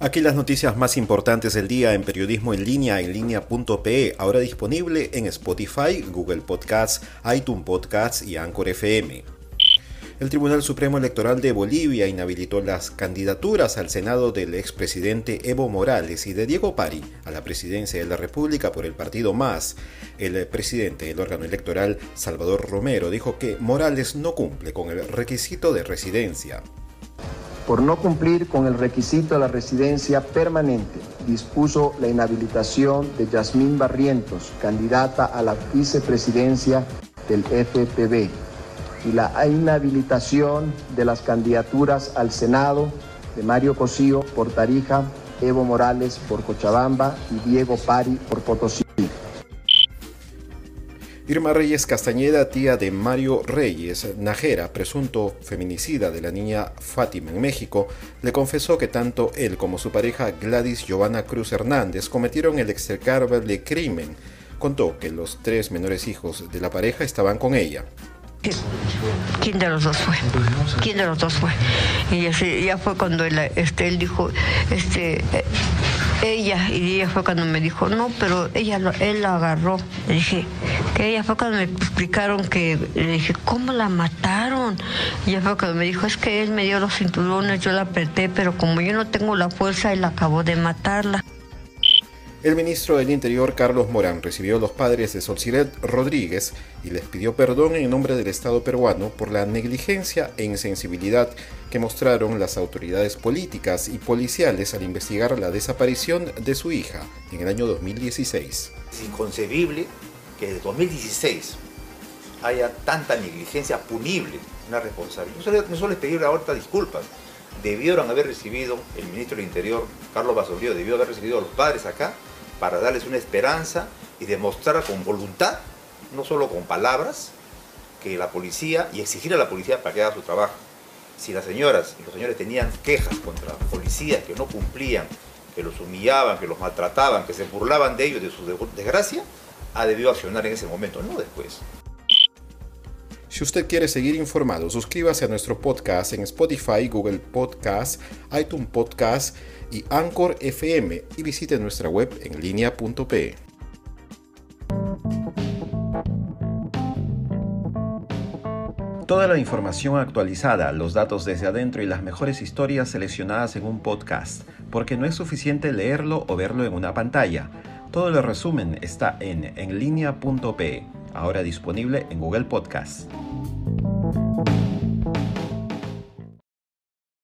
Aquí las noticias más importantes del día en periodismo en línea en línea.pe, ahora disponible en Spotify, Google Podcasts, iTunes Podcasts y Anchor FM. El Tribunal Supremo Electoral de Bolivia inhabilitó las candidaturas al Senado del expresidente Evo Morales y de Diego Pari a la presidencia de la República por el partido MAS. El presidente del órgano electoral, Salvador Romero, dijo que Morales no cumple con el requisito de residencia por no cumplir con el requisito de la residencia permanente, dispuso la inhabilitación de Yasmín Barrientos, candidata a la vicepresidencia del FPB, y la inhabilitación de las candidaturas al Senado de Mario Cosío por Tarija, Evo Morales por Cochabamba y Diego Pari por Potosí. Irma Reyes Castañeda, tía de Mario Reyes, Najera, presunto feminicida de la niña Fátima en México, le confesó que tanto él como su pareja Gladys Giovanna Cruz Hernández cometieron el execrable crimen. Contó que los tres menores hijos de la pareja estaban con ella. ¿Quién de los dos fue? ¿Quién de los dos fue? Y ya fue cuando él, este, él dijo, este, ella, y ella fue cuando me dijo, no, pero ella él la agarró. Le dije, que ella fue cuando me explicaron que, le dije, ¿cómo la mataron? Y ella fue cuando me dijo, es que él me dio los cinturones, yo la apreté, pero como yo no tengo la fuerza, él acabó de matarla. El ministro del Interior, Carlos Morán, recibió a los padres de Solciret Rodríguez y les pidió perdón en nombre del Estado peruano por la negligencia e insensibilidad que mostraron las autoridades políticas y policiales al investigar la desaparición de su hija en el año 2016. Es inconcebible que desde 2016 haya tanta negligencia punible, una responsabilidad. No solo, es pedirle ahorita disculpas, debieron haber recibido, el ministro del Interior, Carlos Basolío, debió haber recibido a los padres acá para darles una esperanza y demostrar con voluntad, no solo con palabras, que la policía y exigir a la policía para que haga su trabajo. Si las señoras y los señores tenían quejas contra policías que no cumplían, que los humillaban, que los maltrataban, que se burlaban de ellos, de su desgracia, ha debido accionar en ese momento, no después. Si usted quiere seguir informado, suscríbase a nuestro podcast en Spotify, Google Podcast, iTunes Podcast y Anchor FM y visite nuestra web en línea.pe. Toda la información actualizada, los datos desde adentro y las mejores historias seleccionadas en un podcast, porque no es suficiente leerlo o verlo en una pantalla. Todo el resumen está en enlinea.pe, ahora disponible en Google Podcast.